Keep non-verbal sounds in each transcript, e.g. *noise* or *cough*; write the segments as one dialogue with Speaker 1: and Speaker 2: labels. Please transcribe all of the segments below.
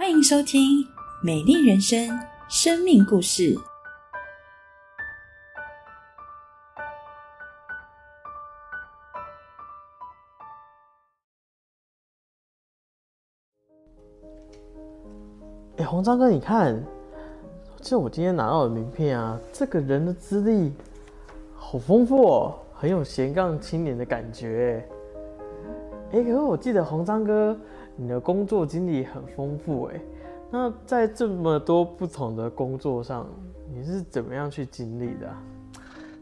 Speaker 1: 欢迎收听《美丽人生》生命故事。
Speaker 2: 哎，红章哥，你看，就我今天拿到的名片啊，这个人的资历好丰富哦，很有斜杠青年的感觉。哎，可是我记得红章哥，你的工作经历很丰富哎。那在这么多不同的工作上，你是怎么样去经历的？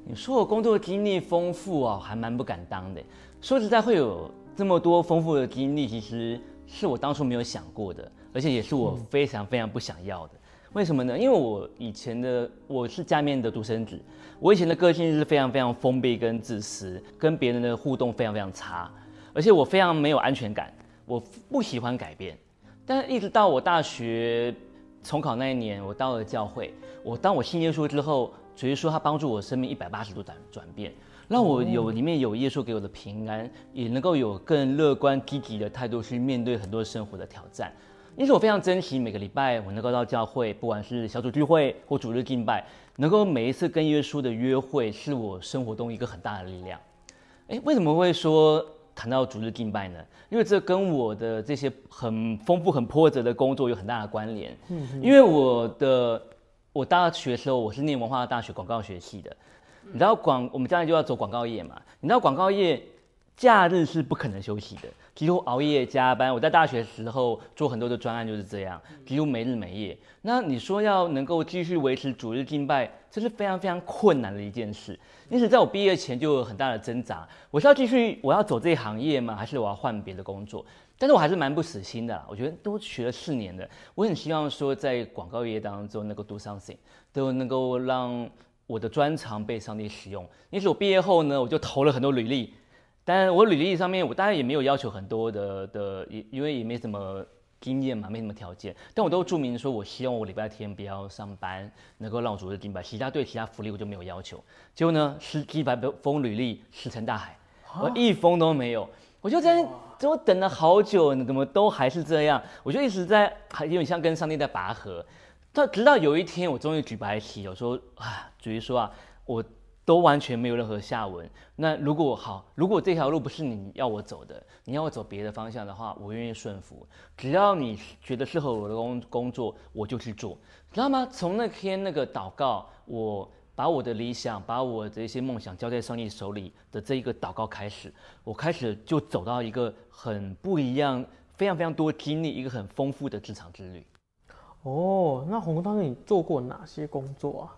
Speaker 3: 你说我工作经历丰富啊，还蛮不敢当的。说实在，会有这么多丰富的经历，其实是我当初没有想过的。而且也是我非常非常不想要的，为什么呢？因为我以前的我是家面的独生子，我以前的个性是非常非常封闭跟自私，跟别人的互动非常非常差，而且我非常没有安全感，我不喜欢改变。但是一直到我大学重考那一年，我到了教会，我当我信耶稣之后，主耶稣他帮助我生命一百八十度转转变，让我有里面有耶稣给我的平安，也能够有更乐观积极的态度去面对很多生活的挑战。因此，我非常珍惜每个礼拜我能够到教会，不管是小组聚会或主日敬拜，能够每一次跟耶稣的约会，是我生活中一个很大的力量。诶，为什么会说谈到逐日敬拜呢？因为这跟我的这些很丰富、很波折的工作有很大的关联。嗯，因为我的我大学的时候，我是念文化大学广告学系的。你知道广，我们将来就要走广告业嘛？你知道广告业假日是不可能休息的。几乎熬夜加班，我在大学时候做很多的专案就是这样，几乎没日没夜。那你说要能够继续维持主日敬拜，这是非常非常困难的一件事。因此，在我毕业前就有很大的挣扎，我是要继续我要走这一行业吗？还是我要换别的工作？但是我还是蛮不死心的。我觉得都学了四年了，我很希望说在广告业当中能够 do something，都能够让我的专长被上帝使用。因此，我毕业后呢，我就投了很多履历。但我履历上面，我当然也没有要求很多的的，也因为也没什么经验嘛，没什么条件。但我都注明说，我希望我礼拜天不要上班，能够让我主日敬拜。其他对其他福利我就没有要求。结果呢，十几百封履历石沉大海，我一封都没有。我就在，我等了好久，怎么都还是这样？我就一直在，还有点像跟上帝在拔河。到直到有一天，我终于举白旗，我说啊，主于说啊，我。都完全没有任何下文。那如果好，如果这条路不是你要我走的，你要我走别的方向的话，我愿意顺服。只要你觉得适合我的工工作，我就去做，知道吗？从那天那个祷告，我把我的理想，把我的一些梦想交在上帝手里的这一个祷告开始，我开始就走到一个很不一样、非常非常多经历、一个很丰富的职场之旅。
Speaker 2: 哦，那红当你做过哪些工作啊？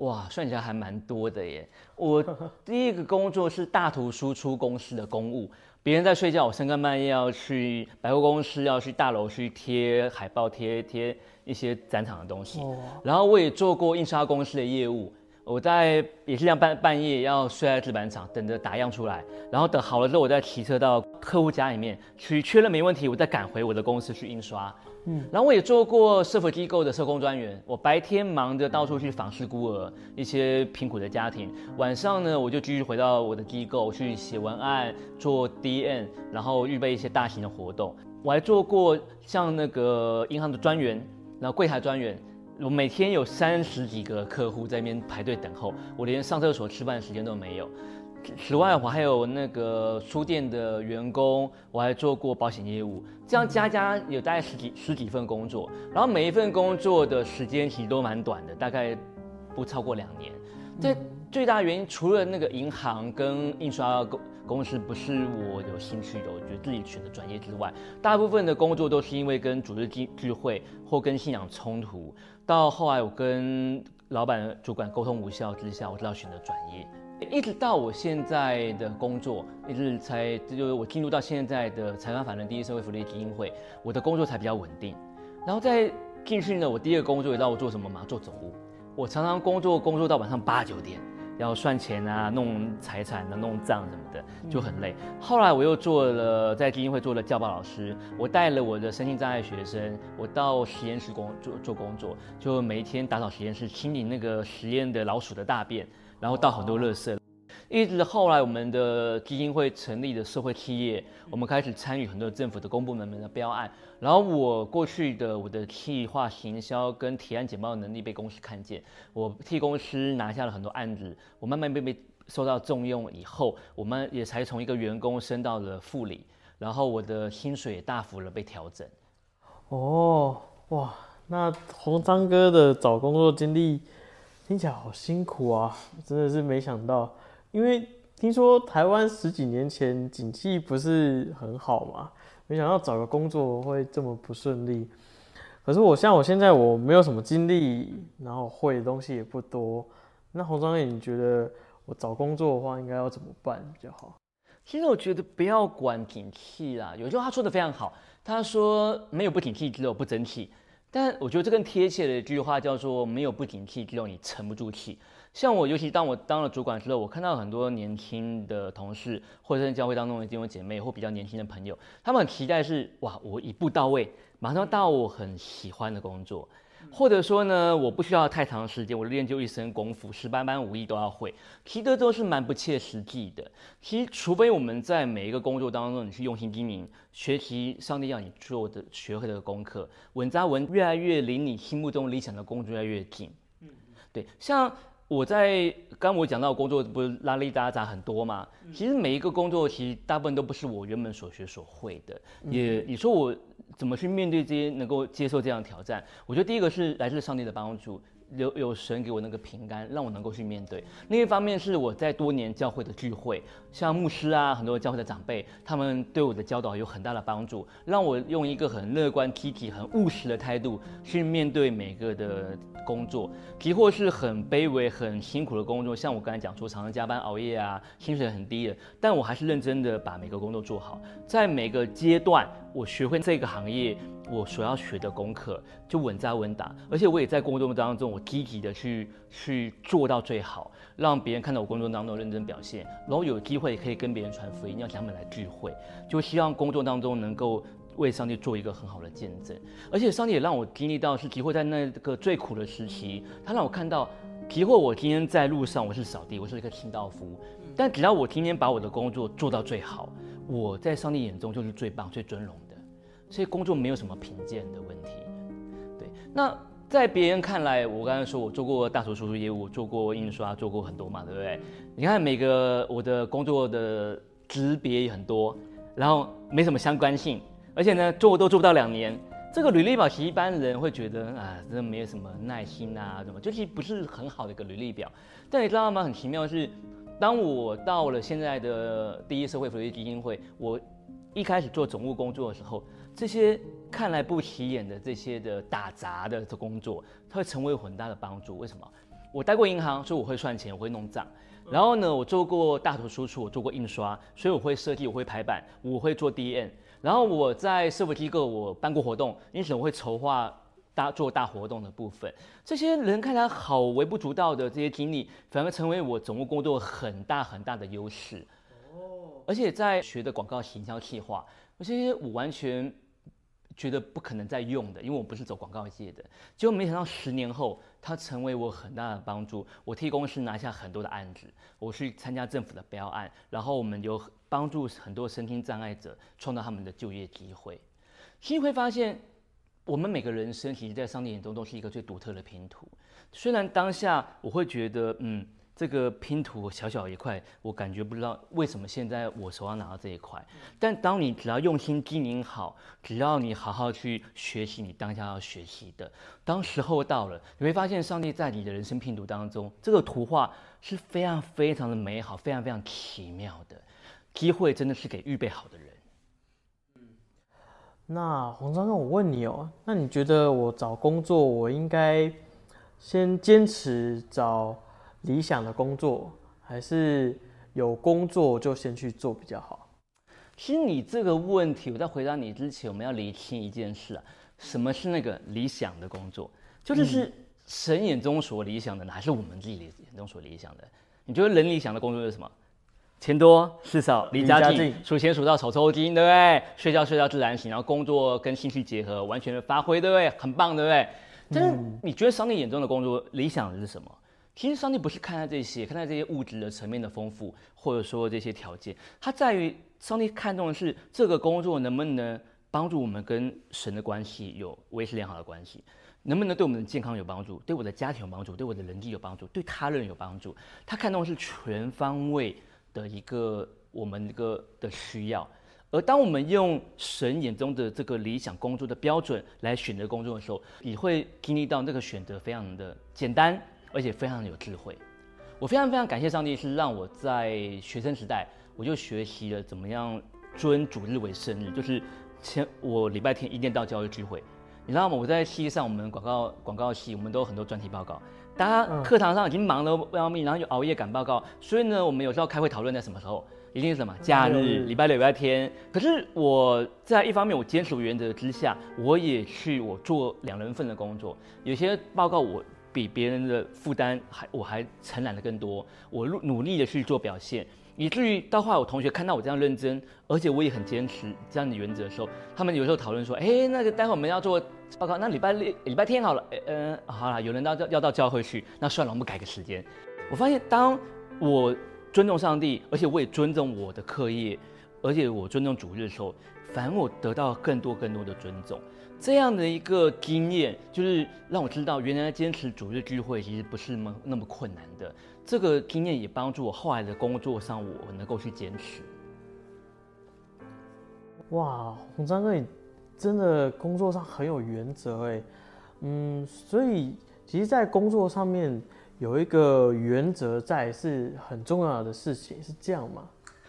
Speaker 3: 哇，算起来还蛮多的耶！我 *laughs* 第一个工作是大图输出公司的公务，别人在睡觉，我深更半夜要去百货公司，要去大楼去贴海报、贴贴一些展场的东西。然后我也做过印刷公司的业务，我在也是这样半半夜要睡在制板厂，等着打样出来，然后等好了之后，我再骑车到客户家里面去确认没问题，我再赶回我的公司去印刷。嗯，然后我也做过社福机构的社工专员，我白天忙着到处去访视孤儿，一些贫苦的家庭，晚上呢我就继续回到我的机构去写文案、做 DN，然后预备一些大型的活动。我还做过像那个银行的专员，然后柜台专员，我每天有三十几个客户在那边排队等候，我连上厕所、吃饭的时间都没有。此外，我还有那个书店的员工，我还做过保险业务，这样加加有大概十几十几份工作，然后每一份工作的时间其实都蛮短的，大概不超过两年。这最大原因除了那个银行跟印刷公公司不是我有兴趣的，我觉得自己选的专业之外，大部分的工作都是因为跟组织聚聚会或跟信仰冲突，到后来我跟老板主管沟通无效之下，我知道选择转业。一直到我现在的工作，一直才就是我进入到现在的财团法人第一社会福利基金会，我的工作才比较稳定。然后在进去呢，我第一个工作，你知道我做什么吗？做总务。我常常工作工作到晚上八九点，要算钱啊，弄财产啊，弄账什么的，就很累。后来我又做了在基金会做了教报老师，我带了我的身心障碍学生，我到实验室工做做工作，就每一天打扫实验室，清理那个实验的老鼠的大便。然后倒很多垃圾，一直后来我们的基金会成立的社会企业，我们开始参与很多政府的公部门的标案。然后我过去的我的企划行销跟提案简报的能力被公司看见，我替公司拿下了很多案子，我慢慢被被受到重用以后，我们也才从一个员工升到了副理，然后我的薪水也大幅的被调整。
Speaker 2: 哦，哇，那红章哥的找工作经历听起来好辛苦啊，真的是没想到，因为听说台湾十几年前景气不是很好嘛，没想到找个工作会这么不顺利。可是我像我现在我没有什么经历，然后会的东西也不多，那红章哥你觉得我找工作的话应该要怎么办比较好？
Speaker 3: 其实我觉得不要管景气啦，有句话说的非常好。他说：“没有不景气，只有不争气。”但我觉得这更贴切的一句话叫做：“没有不景气，只有你沉不住气。”像我，尤其当我当了主管之后，我看到很多年轻的同事，或者是教会当中的弟兄姐妹，或比较年轻的朋友，他们很期待是：哇，我一步到位，马上到我很喜欢的工作。或者说呢，我不需要太长时间，我练就一身功夫，十八般武艺都要会，其实都是蛮不切实际的。其实，除非我们在每一个工作当中，你去用心经营，学习上帝要你做的、学会的功课，稳扎稳，越来越离你心目中理想的工作越来越近。嗯，对，像。我在刚我讲到工作不是拉里杂杂很多嘛？其实每一个工作其实大部分都不是我原本所学所会的。也你说我怎么去面对这些，能够接受这样的挑战？我觉得第一个是来自上帝的帮助。有有神给我那个平安，让我能够去面对。另一方面是我在多年教会的聚会，像牧师啊，很多教会的长辈，他们对我的教导有很大的帮助，让我用一个很乐观、积极、很务实的态度去面对每个的工作。即或是很卑微、很辛苦的工作，像我刚才讲说，常常加班熬夜啊，薪水很低的，但我还是认真的把每个工作做好。在每个阶段，我学会这个行业。我所要学的功课就稳扎稳打，而且我也在工作当中，我积极的去去做到最好，让别人看到我工作当中认真表现，然后有机会可以跟别人传福音，要他们来聚会，就希望工作当中能够为上帝做一个很好的见证。而且上帝也让我经历到是机会在那个最苦的时期，他让我看到，即或我今天在路上我是扫地，我是一个清道夫，但只要我今天把我的工作做到最好，我在上帝眼中就是最棒、最尊荣的。所以工作没有什么贫贱的问题，对。那在别人看来，我刚才说我做过大图输出业务，做过印刷，做过很多嘛，对不对？你看每个我的工作的职别也很多，然后没什么相关性，而且呢做都做不到两年。这个履历表其实一般人会觉得啊，这没有什么耐心啊，什么，就是不是很好的一个履历表。但你知道吗？很奇妙的是，当我到了现在的第一社会福利基金会，我一开始做总务工作的时候。这些看来不起眼的这些的打杂的这工作，它会成为很大的帮助。为什么？我待过银行，所以我会算钱，我会弄账。然后呢，我做过大图输出，我做过印刷，所以我会设计，我会排版，我会做 D N。然后我在社会机构，我办过活动，因此我会筹划大做大活动的部分。这些人看起来好微不足道的这些经历，反而成为我总务工作很大很大的优势。哦，而且在学的广告行销企划，这些我完全。觉得不可能再用的，因为我不是走广告界的。结果没想到十年后，它成为我很大的帮助。我替公司拿下很多的案子，我去参加政府的标案，然后我们有帮助很多身心障碍者创造他们的就业机会。其实会发现，我们每个人生其实，在上帝眼中都是一个最独特的拼图。虽然当下我会觉得，嗯。这个拼图小小一块，我感觉不知道为什么现在我手上拿到这一块。但当你只要用心经营好，只要你好好去学习你当下要学习的，当时候到了，你会发现上帝在你的人生拼图当中，这个图画是非常非常的美好，非常非常奇妙的。机会真的是给预备好的人。
Speaker 2: 嗯，那洪章哥，我问你哦，那你觉得我找工作，我应该先坚持找？理想的工作还是有工作就先去做比较好。
Speaker 3: 其实你这个问题，我在回答你之前，我们要理清一件事啊，什么是那个理想的工作？就是是神眼中所理想的呢，还是我们自己眼中所理想的？你觉得人理想的工作是什么？钱多事少离家近，数钱数到手抽筋，对不对？睡觉睡到自然醒，然后工作跟兴趣结合，完全的发挥，对不对？很棒，对不对？但是你觉得上帝眼中的工作理想的是什么？其实上帝不是看待这些，看待这些物质的层面的丰富，或者说这些条件，他在于上帝看重的是这个工作能不能帮助我们跟神的关系有维持良好的关系，能不能对我们的健康有帮助，对我的家庭有帮助，对我的人际有帮助，对他人有帮助。他看重的是全方位的一个我们一个的需要。而当我们用神眼中的这个理想工作的标准来选择工作的时候，你会经历到那个选择非常的简单，而且非常有智慧。我非常非常感谢上帝，是让我在学生时代我就学习了怎么样尊主日为生日，就是前我礼拜天一定到教育聚会。你知道吗？我在系上我们广告广告系，我们都有很多专题报告，大家课堂上已经忙得不要命，然后又熬夜赶报告，所以呢，我们有时候开会讨论在什么时候。一定是什么假日，礼拜六、礼拜天。可是我在一方面，我坚守原则之下，我也去我做两人份的工作。有些报告我比别人的负担还，我还承揽的更多。我努力的去做表现，以至于到后来我同学看到我这样认真，而且我也很坚持这样的原则的时候，他们有时候讨论说：“哎，那个待会我们要做报告，那礼拜六、礼拜天好了。”嗯，好了，有人到要到教会去，那算了，我们改个时间。我发现当我。尊重上帝，而且我也尊重我的课业，而且我尊重主日的时候，反而我得到更多更多的尊重。这样的一个经验，就是让我知道，原来坚持主日聚会其实不是那么那么困难的。这个经验也帮助我后来的工作上，我能够去坚持。
Speaker 2: 哇，洪章哥，你真的工作上很有原则哎。嗯，所以其实，在工作上面。有一个原则在是很重要的事情，是这样吗？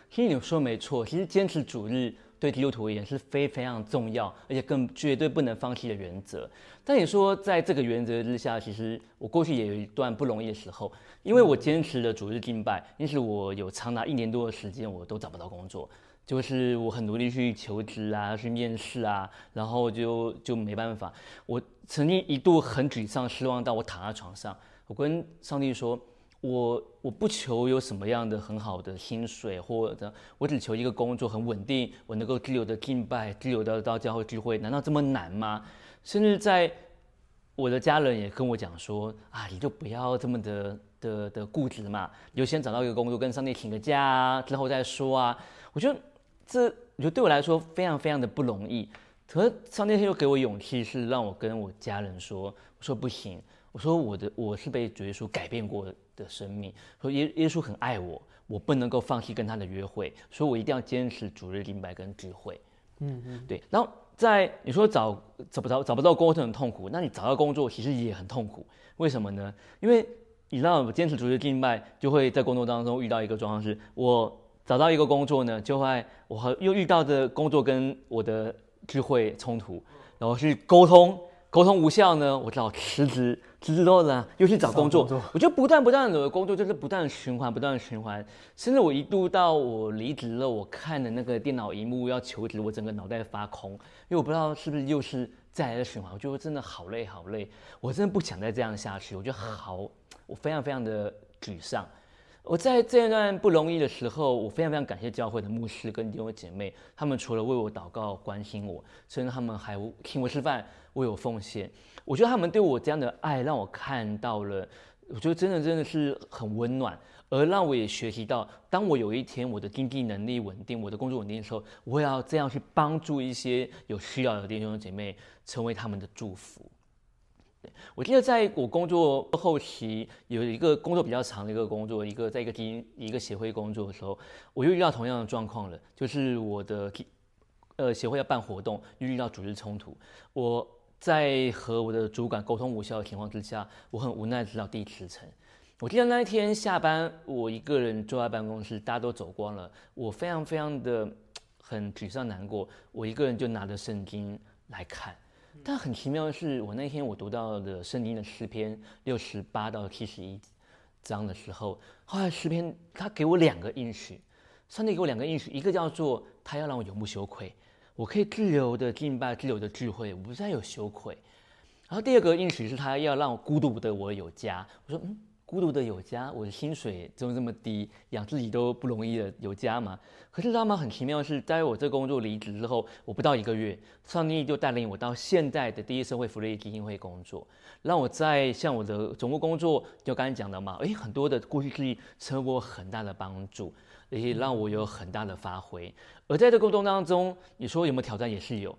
Speaker 3: 其实你说没错，其实坚持主日对基督徒而言是非非常重要，而且更绝对不能放弃的原则。但你说在这个原则之下，其实我过去也有一段不容易的时候，因为我坚持了主日敬拜，因此我有长达一年多的时间我都找不到工作，就是我很努力去求职啊，去面试啊，然后就就没办法。我曾经一度很沮丧、失望到我躺在床上。我跟上帝说，我我不求有什么样的很好的薪水，或者我只求一个工作很稳定，我能够自由的敬拜，自由的到教会聚会，难道这么难吗？甚至在我的家人也跟我讲说，啊，你就不要这么的的的固执嘛，你就先找到一个工作，跟上帝请个假啊，之后再说啊。我觉得这，我觉得对我来说非常非常的不容易。可是上帝又给我勇气，是让我跟我家人说，我说不行。我说我的我是被主耶稣改变过的生命，说耶耶稣很爱我，我不能够放弃跟他的约会，所以我一定要坚持主日敬拜跟智慧。嗯嗯，对。然后在你说找找不着找不到工作很痛苦，那你找到工作其实也很痛苦。为什么呢？因为你知道坚持主日敬拜，就会在工作当中遇到一个状况，是我找到一个工作呢，就会我又遇到的工作跟我的智慧冲突，然后去沟通。沟通无效呢，我只好辞职。辞职之后呢，又去找工作。我就不断不断的工作，就是不断循环，不断循环。甚至我一度到我离职了，我看的那个电脑荧幕要求职，我整个脑袋发空，因为我不知道是不是又是再来的循环。我觉得真的好累好累，我真的不想再这样下去。我觉得好，我非常非常的沮丧。我在这一段不容易的时候，我非常非常感谢教会的牧师跟弟兄姐妹，他们除了为我祷告、关心我，甚至他们还请我吃饭。为我奉献，我觉得他们对我这样的爱，让我看到了，我觉得真的真的是很温暖，而让我也学习到，当我有一天我的经济能力稳定，我的工作稳定的时候，我也要这样去帮助一些有需要的弟兄姐妹，成为他们的祝福。我记得在我工作后期，有一个工作比较长的一个工作，一个在一个基一个协会工作的时候，我又遇到同样的状况了，就是我的呃协会要办活动，又遇到组织冲突，我。在和我的主管沟通无效的情况之下，我很无奈，知道第辞呈。我记得那一天下班，我一个人坐在办公室，大家都走光了，我非常非常的很沮丧难过。我一个人就拿着圣经来看，但很奇妙的是，我那天我读到的圣经的诗篇六十八到七十一章的时候，后来诗篇他给我两个应许，上帝给我两个应许，一个叫做他要让我永不羞愧。我可以自由的敬拜，自由的聚会，我不再有羞愧。然后第二个应许是他要让我孤独的我有家。我说，嗯，孤独的有家，我的薪水就这么低，养自己都不容易的有家嘛。可是知道吗？很奇妙的是，在我这工作离职之后，我不到一个月，上帝就带领我到现在的第一社会福利基金会工作，让我在像我的总务工作，就刚才讲的嘛，诶，很多的过去经历成为我很大的帮助，也让我有很大的发挥。而在这过程当中，你说有没有挑战？也是有，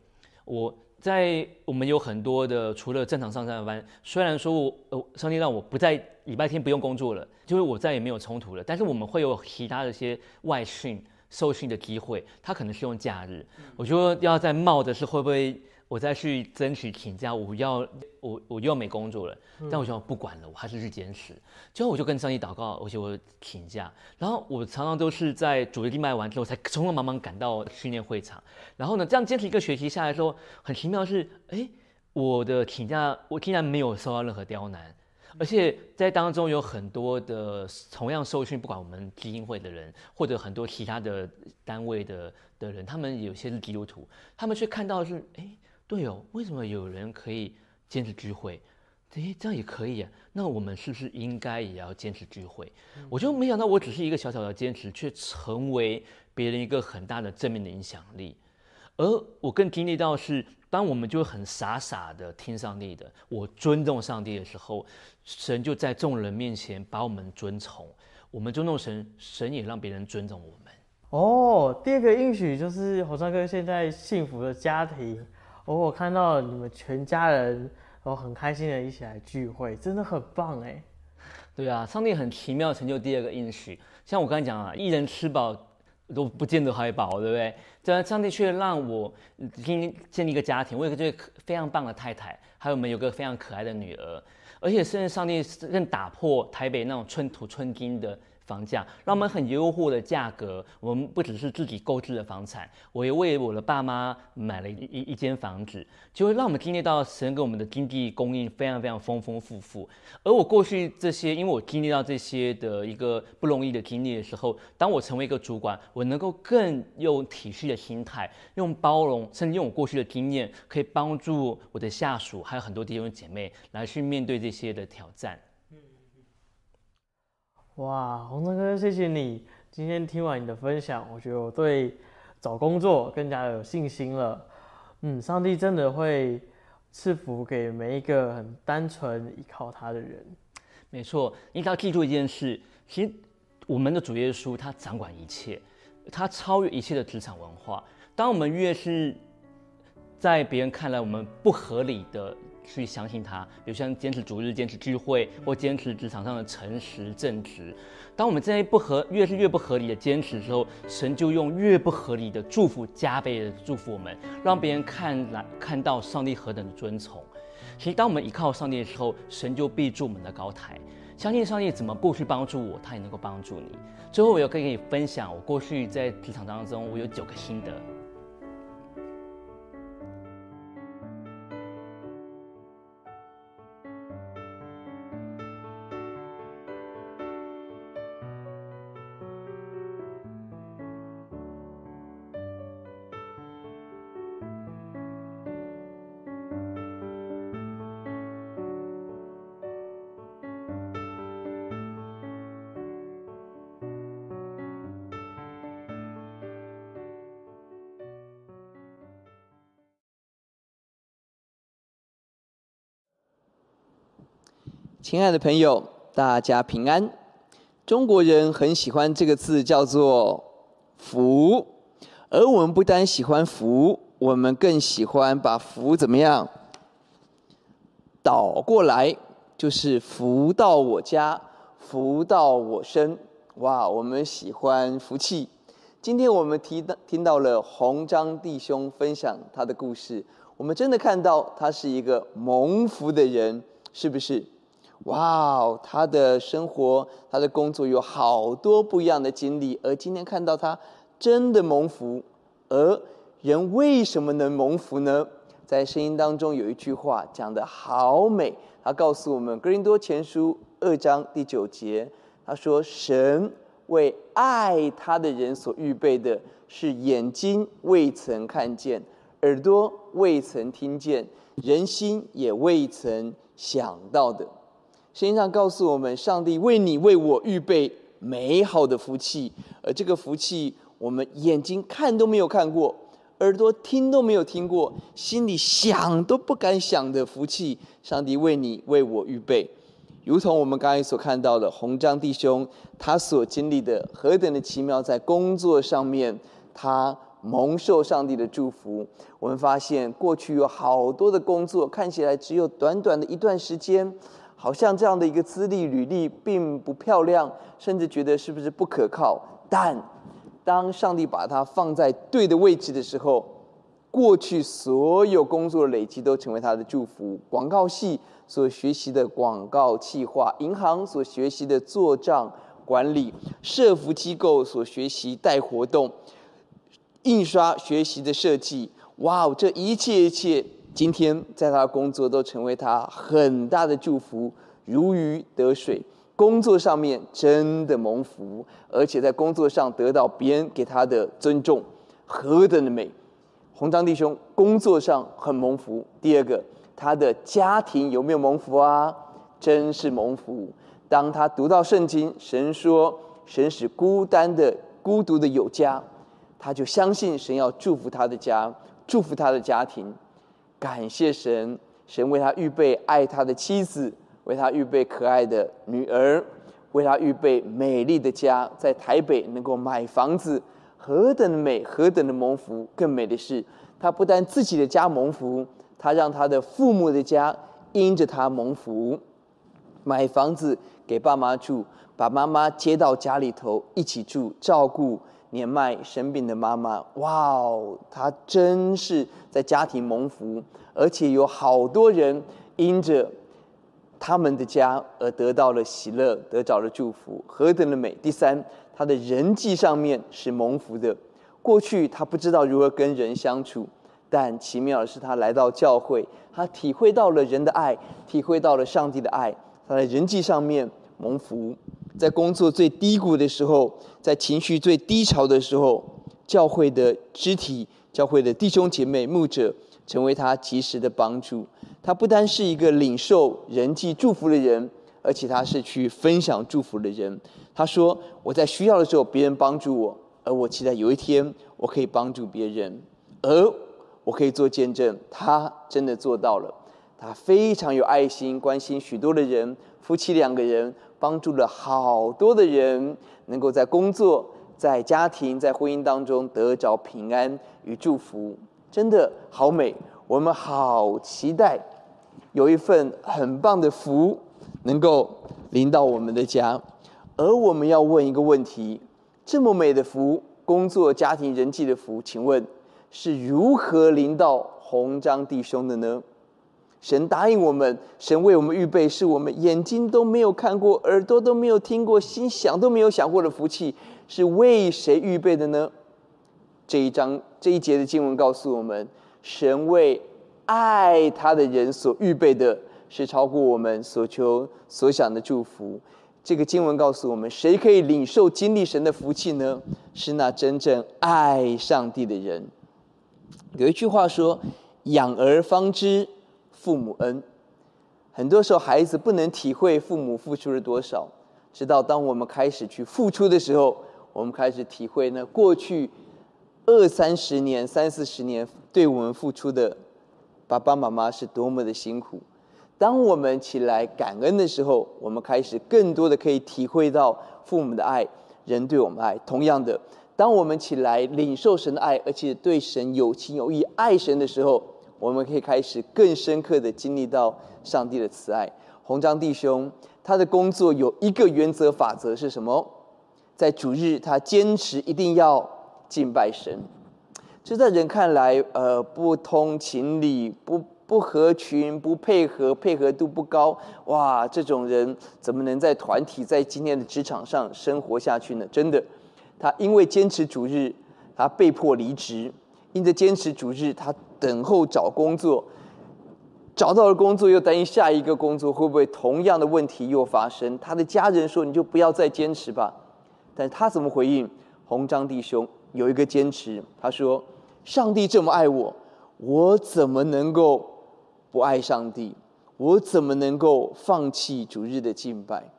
Speaker 3: 我。在我们有很多的，除了正常上下班，虽然说我呃，上帝让我不在礼拜天不用工作了，就是我再也没有冲突了，但是我们会有其他的一些外训、受训的机会，他可能是用假日，我觉得要在冒的是会不会？我再去争取请假，我要我我又要没工作了，但我说不管了，我还是去坚持。最后我就跟上帝祷告，而且我请假。然后我常常都是在主日礼拜完之后，才匆匆忙忙赶到训练会场。然后呢，这样坚持一个学期下来之后，很奇妙的是，哎，我的请假我竟然没有受到任何刁难，而且在当中有很多的同样受训，不管我们基金会的人，或者很多其他的单位的的人，他们有些是基督徒，他们却看到是哎。对哦，为什么有人可以坚持聚会？诶，这样也可以啊。那我们是不是应该也要坚持聚会？我就没想到，我只是一个小小的坚持，却成为别人一个很大的正面的影响力。而我更经历到是，当我们就很傻傻的听上帝的，我尊重上帝的时候，神就在众人面前把我们尊崇。我们尊重神，神也让别人尊重我们。
Speaker 2: 哦，第二个应许就是火山哥现在幸福的家庭。哦，我看到你们全家人都很开心的一起来聚会，真的很棒哎。
Speaker 3: 对啊，上帝很奇妙成就第二个应许，像我刚才讲啊，一人吃饱都不见得还饱，对不对？这上帝却让我建建立一个家庭，我有个最非常棒的太太，还有我们有个非常可爱的女儿，而且甚至上帝更打破台北那种寸土寸金的。房价让我们很优渥的价格，我们不只是自己购置的房产，我也为我的爸妈买了一一一间房子，就会让我们经历到神给我们的经济供应非常非常丰丰富富。而我过去这些，因为我经历到这些的一个不容易的经历的时候，当我成为一个主管，我能够更用体恤的心态，用包容，甚至用我过去的经验，可以帮助我的下属，还有很多弟兄姐妹来去面对这些的挑战。
Speaker 2: 哇，洪成哥，谢谢你今天听完你的分享，我觉得我对找工作更加有信心了。嗯，上帝真的会赐福给每一个很单纯依靠他的人。
Speaker 3: 没错，你要记住一件事，其实我们的主耶稣他掌管一切，他超越一切的职场文化。当我们越是在别人看来我们不合理的。去相信他，比如像坚持主日、坚持聚会，或坚持职场上的诚实正直。当我们在不合越是越不合理的坚持的时候，神就用越不合理的祝福加倍的祝福我们，让别人看来看到上帝何等的尊崇。其实，当我们依靠上帝的时候，神就必助我们的高台。相信上帝怎么过去帮助我，他也能够帮助你。最后，我要跟你分享，我过去在职场当中，我有九个心得。
Speaker 4: 亲爱的朋友，大家平安。中国人很喜欢这个字，叫做“福”，而我们不单喜欢福，我们更喜欢把福怎么样倒过来，就是福到我家，福到我身。哇，我们喜欢福气。今天我们提到听到了洪章弟兄分享他的故事，我们真的看到他是一个蒙福的人，是不是？哇哦，他的生活，他的工作有好多不一样的经历，而今天看到他真的蒙福。而人为什么能蒙福呢？在声音当中有一句话讲得好美，他告诉我们《哥林多前书》二章第九节，他说：“神为爱他的人所预备的，是眼睛未曾看见，耳朵未曾听见，人心也未曾想到的。”圣经上告诉我们，上帝为你为我预备美好的福气，而这个福气，我们眼睛看都没有看过，耳朵听都没有听过，心里想都不敢想的福气，上帝为你为我预备。如同我们刚才所看到的，红章弟兄他所经历的何等的奇妙，在工作上面，他蒙受上帝的祝福。我们发现，过去有好多的工作看起来只有短短的一段时间。好像这样的一个资历履历并不漂亮，甚至觉得是不是不可靠？但当上帝把它放在对的位置的时候，过去所有工作的累积都成为他的祝福。广告系所学习的广告企划，银行所学习的做账管理，社服机构所学习带活动，印刷学习的设计，哇哦，这一切一切。今天在他工作都成为他很大的祝福，如鱼得水。工作上面真的蒙福，而且在工作上得到别人给他的尊重，何等的美！红章弟兄工作上很蒙福。第二个，他的家庭有没有蒙福啊？真是蒙福。当他读到圣经，神说神使孤单的、孤独的有家，他就相信神要祝福他的家，祝福他的家庭。感谢神，神为他预备爱他的妻子，为他预备可爱的女儿，为他预备美丽的家，在台北能够买房子，何等的美，何等的蒙福！更美的是，他不但自己的家蒙福，他让他的父母的家因着他蒙福，买房子给爸妈住，把妈妈接到家里头一起住，照顾。年迈生病的妈妈，哇哦，她真是在家庭蒙福，而且有好多人因着他们的家而得到了喜乐，得着了祝福，何等的美！第三，他的人际上面是蒙福的。过去他不知道如何跟人相处，但奇妙的是，他来到教会，他体会到了人的爱，体会到了上帝的爱，他在人际上面蒙福。在工作最低谷的时候，在情绪最低潮的时候，教会的肢体、教会的弟兄姐妹、牧者，成为他及时的帮助。他不单是一个领受人际祝福的人，而且他是去分享祝福的人。他说：“我在需要的时候，别人帮助我，而我期待有一天我可以帮助别人，而我可以做见证。”他真的做到了。他非常有爱心，关心许多的人，夫妻两个人。帮助了好多的人，能够在工作、在家庭、在婚姻当中得着平安与祝福，真的好美。我们好期待有一份很棒的福能够临到我们的家。而我们要问一个问题：这么美的福，工作、家庭、人际的福，请问是如何临到红章弟兄的呢？神答应我们，神为我们预备，是我们眼睛都没有看过，耳朵都没有听过，心想都没有想过的福气，是为谁预备的呢？这一章这一节的经文告诉我们，神为爱他的人所预备的，是超过我们所求所想的祝福。这个经文告诉我们，谁可以领受经历神的福气呢？是那真正爱上帝的人。有一句话说：“养儿方知。”父母恩，很多时候孩子不能体会父母付出了多少，直到当我们开始去付出的时候，我们开始体会呢过去二三十年、三四十年对我们付出的爸爸妈妈是多么的辛苦。当我们起来感恩的时候，我们开始更多的可以体会到父母的爱，人对我们爱。同样的，当我们起来领受神的爱，而且对神有情有义、爱神的时候。我们可以开始更深刻的经历到上帝的慈爱。红章弟兄，他的工作有一个原则法则是什么？在主日，他坚持一定要敬拜神。这在人看来，呃，不通情理，不不合群，不配合，配合度不高。哇，这种人怎么能在团体，在今天的职场上生活下去呢？真的，他因为坚持主日，他被迫离职。因着坚持主日，他等候找工作，找到了工作又担心下一个工作会不会同样的问题又发生。他的家人说：“你就不要再坚持吧。”但他怎么回应？红章弟兄有一个坚持，他说：“上帝这么爱我，我怎么能够不爱上帝？我怎么能够放弃主日的敬拜？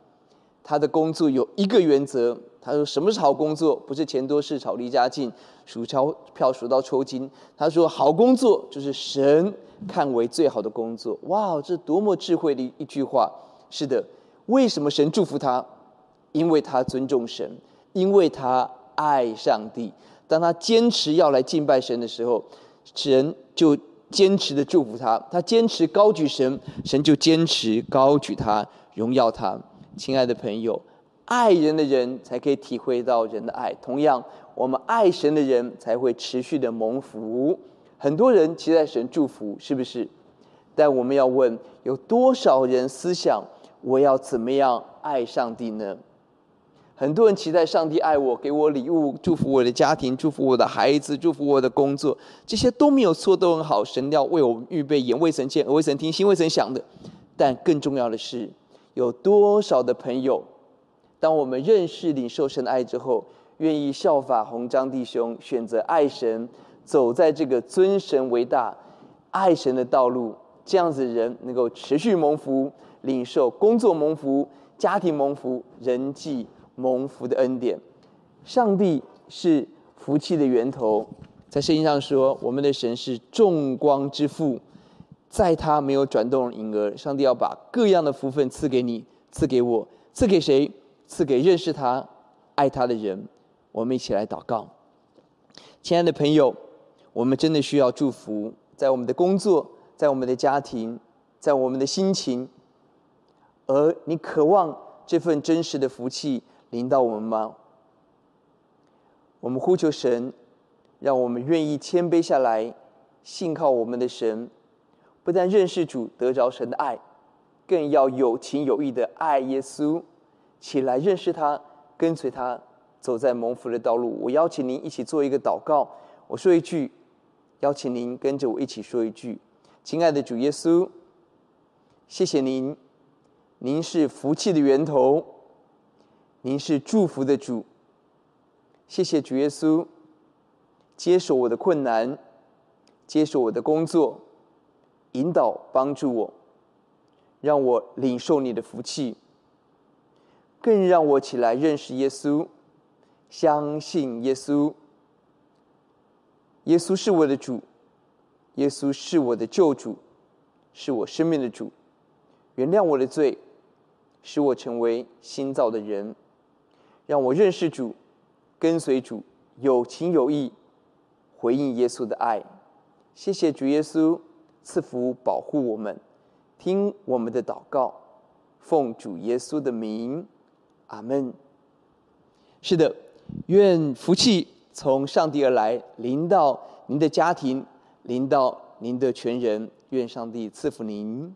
Speaker 4: 他的工作有一个原则，他说什么是好工作？不是钱多事少离家近，数钞票数到抽筋。他说好工作就是神看为最好的工作。哇，这多么智慧的一一句话！是的，为什么神祝福他？因为他尊重神，因为他爱上帝。当他坚持要来敬拜神的时候，神就坚持的祝福他；他坚持高举神，神就坚持高举他，荣耀他。亲爱的朋友，爱人的人才可以体会到人的爱。同样，我们爱神的人才会持续的蒙福。很多人期待神祝福，是不是？但我们要问：有多少人思想我要怎么样爱上帝呢？很多人期待上帝爱我，给我礼物，祝福我的家庭，祝福我的孩子，祝福我的工作，这些都没有错，都很好。神要为我们预备眼未曾见，耳未曾听，心未曾想的。但更重要的是。有多少的朋友，当我们认识领受神的爱之后，愿意效法红章弟兄，选择爱神，走在这个尊神为大、爱神的道路，这样子的人能够持续蒙福，领受工作蒙福、家庭蒙福、人际蒙福的恩典。上帝是福气的源头，在圣经上说，我们的神是众光之父。在他没有转动银额，上帝要把各样的福分赐给你，赐给我，赐给谁？赐给认识他、爱他的人。我们一起来祷告，亲爱的朋友，我们真的需要祝福，在我们的工作，在我们的家庭，在我们的心情。而你渴望这份真实的福气临到我们吗？我们呼求神，让我们愿意谦卑下来，信靠我们的神。不但认识主得着神的爱，更要有情有义的爱耶稣，起来认识他，跟随他，走在蒙福的道路。我邀请您一起做一个祷告。我说一句，邀请您跟着我一起说一句：亲爱的主耶稣，谢谢您，您是福气的源头，您是祝福的主。谢谢主耶稣，接受我的困难，接受我的工作。引导帮助我，让我领受你的福气，更让我起来认识耶稣，相信耶稣。耶稣是我的主，耶稣是我的救主，是我生命的主。原谅我的罪，使我成为新造的人，让我认识主，跟随主，有情有义，回应耶稣的爱。谢谢主耶稣。赐福保护我们，听我们的祷告，奉主耶稣的名，阿门。是的，愿福气从上帝而来，临到您的家庭，临到您的全人。愿上帝赐福您。